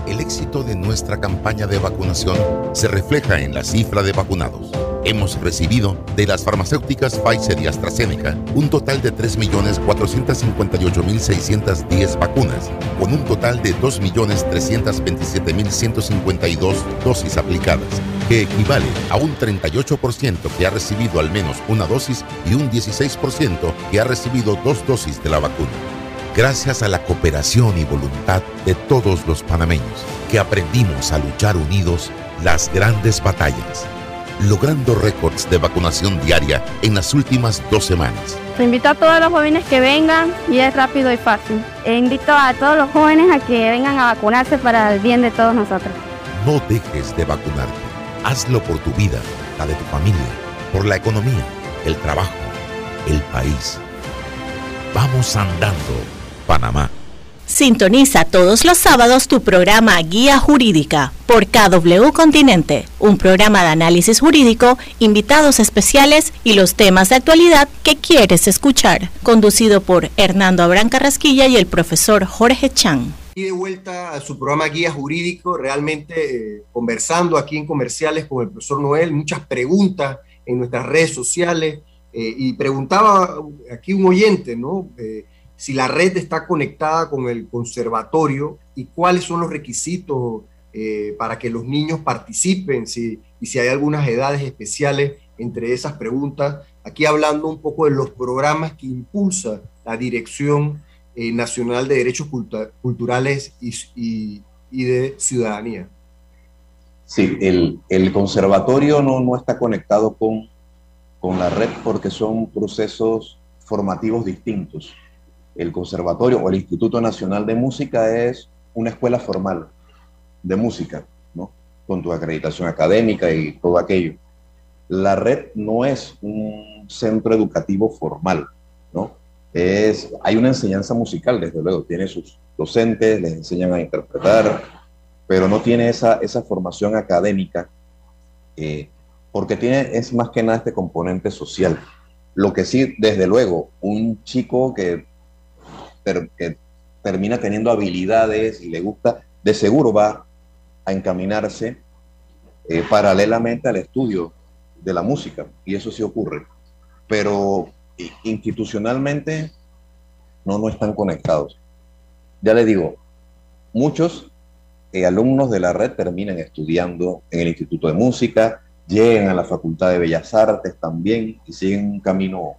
El éxito de nuestra campaña de vacunación se refleja en la cifra de vacunados. Hemos recibido de las farmacéuticas Pfizer y AstraZeneca un total de 3.458.610 vacunas, con un total de 2.327.152 dosis aplicadas, que equivale a un 38% que ha recibido al menos una dosis y un 16% que ha recibido dos dosis de la vacuna gracias a la cooperación y voluntad de todos los panameños, que aprendimos a luchar unidos las grandes batallas, logrando récords de vacunación diaria en las últimas dos semanas. Invito a todos los jóvenes que vengan y es rápido y fácil. E invito a todos los jóvenes a que vengan a vacunarse para el bien de todos nosotros. No dejes de vacunarte. Hazlo por tu vida, la de tu familia, por la economía, el trabajo, el país. Vamos andando Panamá. Sintoniza todos los sábados tu programa Guía Jurídica por KW Continente, un programa de análisis jurídico, invitados especiales y los temas de actualidad que quieres escuchar, conducido por Hernando Abrán Carrasquilla y el profesor Jorge Chan. Y de vuelta a su programa Guía Jurídico, realmente eh, conversando aquí en comerciales con el profesor Noel, muchas preguntas en nuestras redes sociales eh, y preguntaba aquí un oyente, ¿no? Eh, si la red está conectada con el conservatorio y cuáles son los requisitos eh, para que los niños participen si, y si hay algunas edades especiales entre esas preguntas. Aquí hablando un poco de los programas que impulsa la Dirección eh, Nacional de Derechos Culturales y, de Ciudadanía. Sí, el, el conservatorio no, no, está conectado con, con la red porque son procesos formativos distintos el conservatorio o el Instituto Nacional de Música es una escuela formal de música, ¿no? Con tu acreditación académica y todo aquello. La red no es un centro educativo formal, ¿no? Es, hay una enseñanza musical, desde luego, tiene sus docentes, les enseñan a interpretar, pero no tiene esa, esa formación académica, eh, porque tiene, es más que nada este componente social. Lo que sí, desde luego, un chico que que termina teniendo habilidades y le gusta, de seguro va a encaminarse eh, paralelamente al estudio de la música, y eso sí ocurre. Pero institucionalmente no, no están conectados. Ya le digo, muchos eh, alumnos de la red terminan estudiando en el Instituto de Música, llegan a la Facultad de Bellas Artes también y siguen un camino.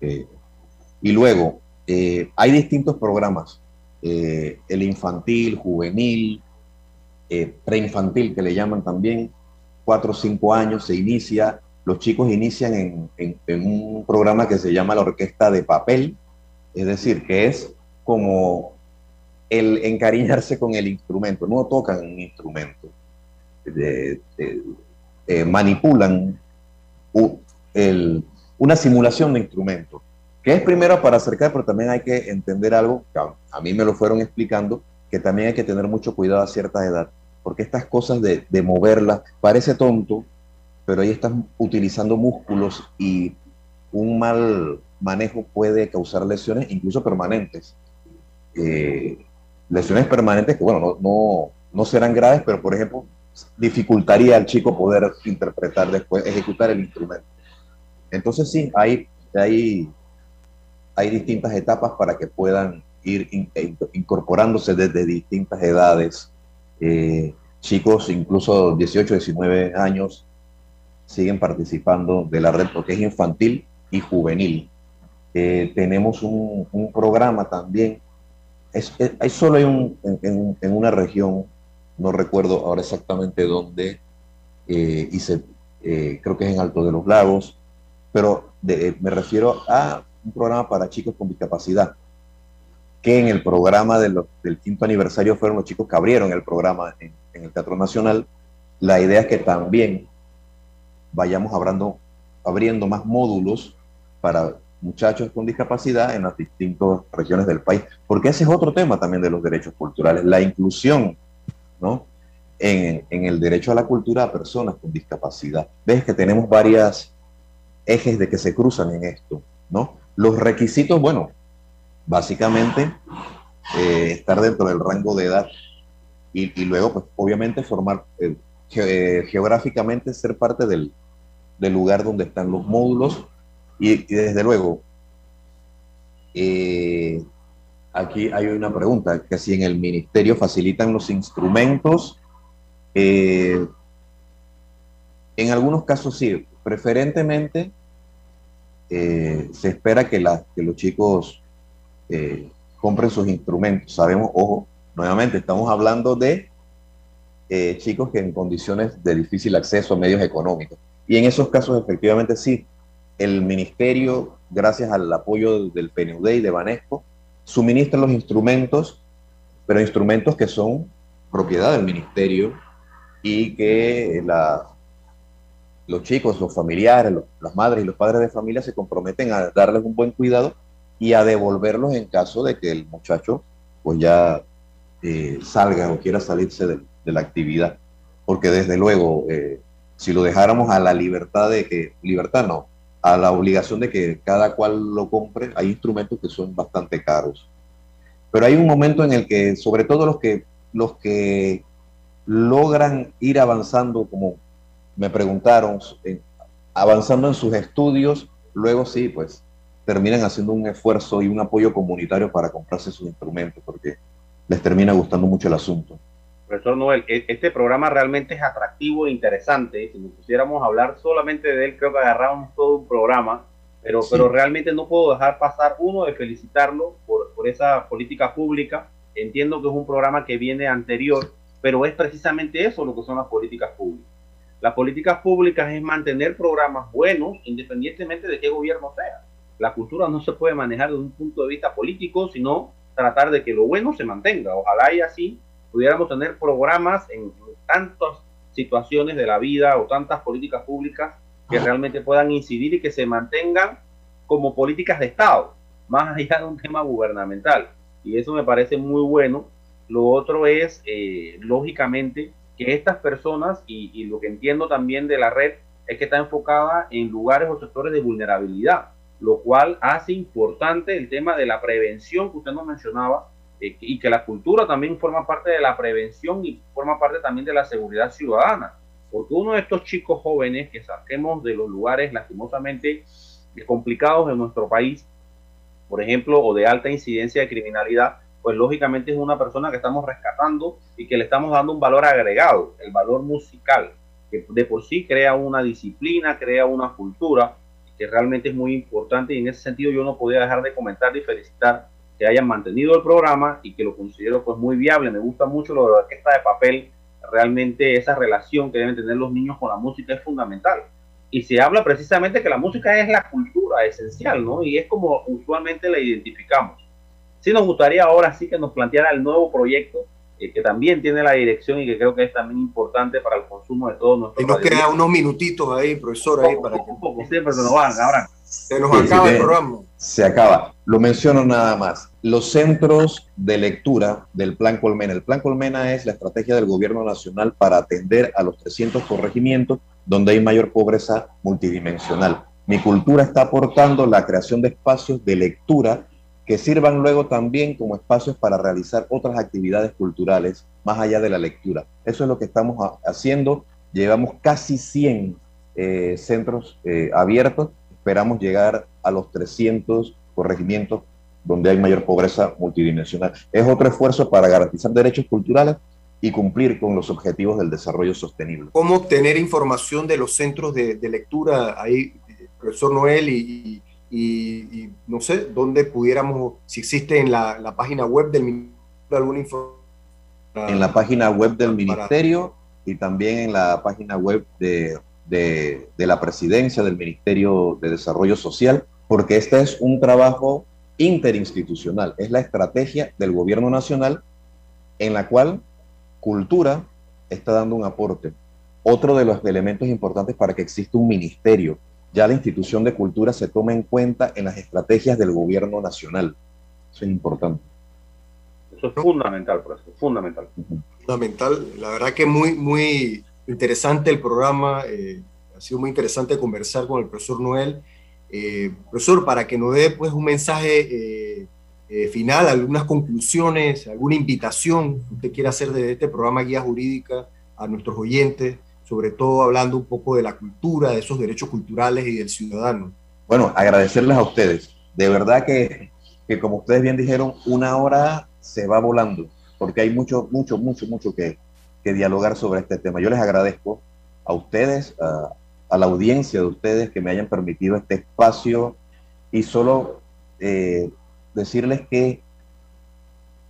Eh, y luego, eh, hay distintos programas, eh, el infantil, juvenil, eh, preinfantil que le llaman también, cuatro o cinco años, se inicia, los chicos inician en, un programa que se llama la Orquesta de Papel, es decir, que es como el encariñarse con el instrumento, no tocan un instrumento, manipulan una simulación de instrumento, que es primero para acercar, pero también hay que entender algo, que a mí me lo fueron explicando, que también hay que tener mucho cuidado a cierta edad, porque estas cosas de, de moverlas parece tonto, pero ahí estás utilizando músculos y un mal manejo puede causar lesiones, incluso permanentes. Eh, lesiones permanentes que, bueno, no, no, no, serán graves, pero por ejemplo, dificultaría al chico poder interpretar después, ejecutar el instrumento. Entonces sí, hay, hay, hay distintas etapas para que puedan ir e incorporándose desde distintas edades. Eh, chicos, incluso 18, 19 años, siguen participando de la red porque es infantil y juvenil. Eh, tenemos un, un, programa también, es, hay solo hay en, una región, no recuerdo ahora exactamente dónde, eh, eh, creo que es en Alto de los Lagos, pero me refiero a un programa para chicos con discapacidad, que en el programa de del quinto aniversario fueron los chicos que abrieron el programa en, el Teatro Nacional. La idea es que también vayamos abriendo, abriendo más módulos para muchachos con discapacidad en las distintas regiones del país, porque ese es otro tema también de los derechos culturales, la inclusión, ¿no? En, en el derecho a la cultura a personas con discapacidad. Ves que tenemos varias ejes de que se cruzan en esto, ¿no? Los requisitos, bueno, básicamente eh, estar dentro del rango de edad y, luego, pues, obviamente formar, eh, ge geográficamente ser parte del, del lugar donde están los módulos. Y, desde luego, eh, aquí hay una pregunta, que si en el ministerio facilitan los instrumentos, eh, en algunos casos sí, preferentemente eh, se espera que, la, que los chicos compren sus instrumentos. Sabemos, ojo, nuevamente estamos hablando de chicos que en condiciones de difícil acceso a medios económicos. Y en esos casos efectivamente sí, el ministerio, gracias al apoyo del PNUD y de Banesco, suministra los instrumentos, pero instrumentos que son propiedad del ministerio y que la, los chicos, los familiares, las madres y los padres de familia se comprometen a darles un buen cuidado y a devolverlos en caso de que el muchacho pues ya eh, salga o quiera salirse de, la actividad. Porque desde luego, eh, si lo dejáramos a la libertad de que, libertad no, a la obligación de que cada cual lo compre, hay instrumentos que son bastante caros. Pero hay un momento en el que, sobre todo los que, los que logran ir avanzando, como me preguntaron, avanzando en sus estudios, luego sí, pues terminan haciendo un esfuerzo y un apoyo comunitario para comprarse sus instrumentos, porque les termina gustando mucho el asunto. Profesor Noel, e, este programa realmente es atractivo e interesante. Si nos pusiéramos a hablar solamente de él, creo que agarramos todo un programa, pero, pero realmente no puedo dejar pasar uno de felicitarlo por, por esa política pública. Entiendo que es un programa que viene anterior, pero es precisamente eso lo que son las políticas públicas. Las políticas públicas es mantener programas buenos independientemente de qué gobierno sea. La cultura no se puede manejar desde un punto de vista político, sino tratar de que lo bueno se mantenga. Ojalá y así pudiéramos tener programas en tantas situaciones de la vida o tantas políticas públicas que realmente puedan incidir y que se mantengan como políticas de Estado, más allá de un tema gubernamental. Y eso me parece muy bueno. Lo otro es, eh, lógicamente, que estas personas, y, lo que entiendo también de la red, es que está enfocada en lugares o sectores de vulnerabilidad, lo cual hace importante el tema de la prevención que usted nos mencionaba, eh, y que la cultura también forma parte de la prevención y forma parte también de la seguridad ciudadana. Porque uno de estos chicos jóvenes que saquemos de los lugares lastimosamente complicados de nuestro país, por ejemplo, o de alta incidencia de criminalidad, pues lógicamente es una persona que estamos rescatando y que le estamos dando un valor agregado, el valor musical, que de por sí crea una disciplina, crea una cultura, que realmente es muy importante y en ese sentido yo no podía dejar de comentar y felicitar que hayan mantenido el programa y que lo considero pues muy viable. Me gusta mucho lo de la orquesta de papel, realmente esa relación que deben tener los niños con la música es fundamental. Y se habla precisamente que la música es la cultura esencial, ¿no? Y es como usualmente la identificamos. Sí nos gustaría ahora sí que nos planteara el nuevo proyecto eh, que también tiene la dirección y que creo que es también importante para el consumo de todos nuestros. Y nos quedan unos minutitos ahí, profesor, ahí para que. Un poco, siempre se nos van, ahora. Se nos acaba el programa. Se acaba. Lo menciono nada más. Los centros de lectura del Plan Colmena. El Plan Colmena es la estrategia del gobierno nacional para atender a los 300 corregimientos donde hay mayor pobreza multidimensional. Mi cultura está aportando la creación de espacios de lectura que sirvan luego también como espacios para realizar otras actividades culturales más allá de la lectura. Eso es lo que estamos haciendo. Llevamos casi 100 eh, centros eh, abiertos. Esperamos llegar a los 300 corregimientos donde hay mayor pobreza multidimensional. Es otro esfuerzo para garantizar derechos culturales y cumplir con los objetivos del desarrollo sostenible. ¿Cómo obtener información de los centros de, lectura ahí, profesor Noel, y, no sé, dónde pudiéramos, si existe en la, página web del Ministerio alguna información? En la página web del Ministerio y también en la página web de, de, de la Presidencia del Ministerio de Desarrollo Social, porque este es un trabajo interinstitucional, es la estrategia del gobierno nacional en la cual cultura está dando un aporte. Otro de los elementos importantes para que exista un ministerio, ya la institución de cultura se toma en cuenta en las estrategias del gobierno nacional. Eso es importante. Eso es fundamental, profesor, fundamental. Fundamental. La verdad que muy, muy interesante el programa. Eh, ha sido muy interesante conversar con el profesor Noel. Eh, profesor, para que nos dé pues, un mensaje eh, eh, final, algunas conclusiones, alguna invitación que usted quiera hacer de este programa Guía Jurídica a nuestros oyentes, sobre todo hablando un poco de la cultura, de esos derechos culturales y del ciudadano. Bueno, agradecerles a ustedes. De verdad que, que como ustedes bien dijeron, una hora se va volando, porque hay mucho, mucho, mucho, mucho que, que dialogar sobre este tema. Yo les agradezco a ustedes, a, la audiencia de ustedes que me hayan permitido este espacio y solo eh, decirles que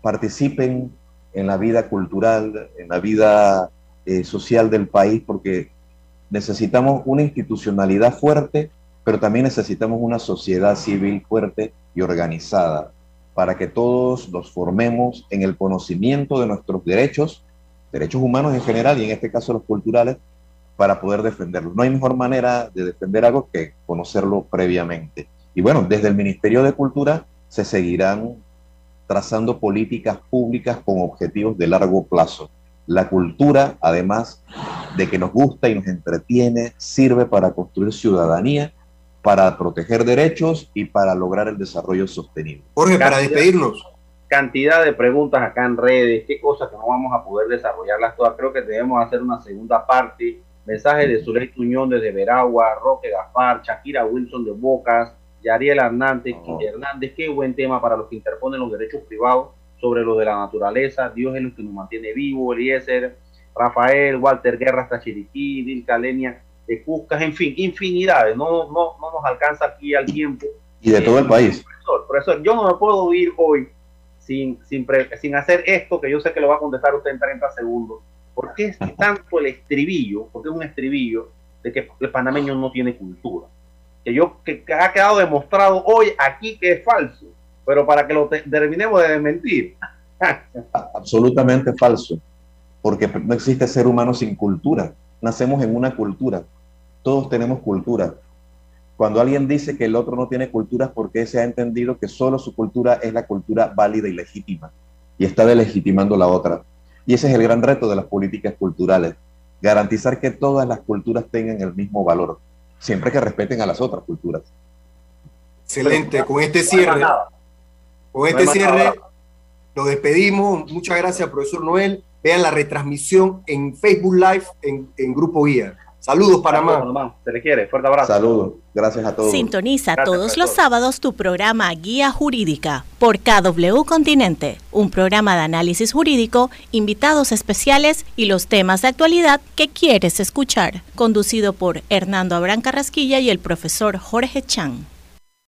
participen en la vida cultural, en la vida eh, social del país, porque necesitamos una institucionalidad fuerte, pero también necesitamos una sociedad civil fuerte y organizada para que todos nos formemos en el conocimiento de nuestros derechos, derechos humanos en general y en este caso los culturales, para poder defenderlos. No hay mejor manera de defender algo que conocerlo previamente. Y bueno, desde el Ministerio de Cultura se seguirán trazando políticas públicas con objetivos de largo plazo. La cultura, además de que nos gusta y nos entretiene, sirve para construir ciudadanía, para proteger derechos y para lograr el desarrollo sostenible. Jorge, para despedirnos. Cantidad de preguntas acá en redes, qué cosas que no vamos a poder desarrollarlas todas. Creo que debemos hacer una segunda parte. Mensajes de Zuley Tuñón desde Veragua, Roque Gafar, Shakira Wilson de Bocas, Yariel Hernández, Hernández, qué buen tema para los que interponen los derechos privados sobre los de la naturaleza. Dios es el que nos mantiene vivo, Eliezer, Rafael, Walter Guerra hasta Chiriquí, Dilca Lenia de Cuscas, en fin, infinidades. No, no, no nos alcanza aquí al tiempo. Y de todo el país. Profesor, profesor, yo no me puedo ir hoy sin, sin, sin hacer esto, que yo sé que lo va a contestar usted en 30 segundos. ¿Por qué es tanto el estribillo? Porque es un estribillo de que el panameño no tiene cultura que yo que, ha quedado demostrado hoy aquí que es falso, pero para que lo terminemos de desmentir. Absolutamente falso, porque no existe ser humano sin cultura. Nacemos en una cultura, todos tenemos cultura. Cuando alguien dice que el otro no tiene cultura es porque se ha entendido que solo su cultura es la cultura válida y legítima y está delegitimando la otra. Y ese es el gran reto de las políticas culturales, garantizar que todas las culturas tengan el mismo valor siempre que respeten a las otras culturas. Excelente, con este cierre, con este cierre lo despedimos. Muchas gracias, profesor Noel. Vean la retransmisión en Facebook Live en, Grupo Guía. Saludos, Panamá. Se le quiere. Fuerte abrazo. Saludos. Gracias a todos. Sintoniza todos los sábados tu programa Guía Jurídica por KW Continente, un programa de análisis jurídico, invitados especiales y los temas de actualidad que quieres escuchar, conducido por Hernando Abrán Carrasquilla y el profesor Jorge Chan.